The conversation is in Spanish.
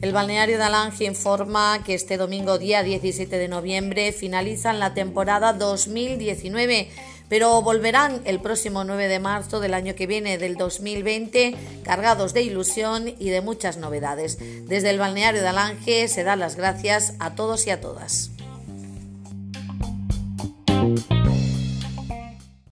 El balneario de Alange informa que este domingo día 17 de noviembre finalizan la temporada 2019, pero volverán el próximo 9 de marzo del año que viene, del 2020, cargados de ilusión y de muchas novedades. Desde el balneario de Alange se dan las gracias a todos y a todas.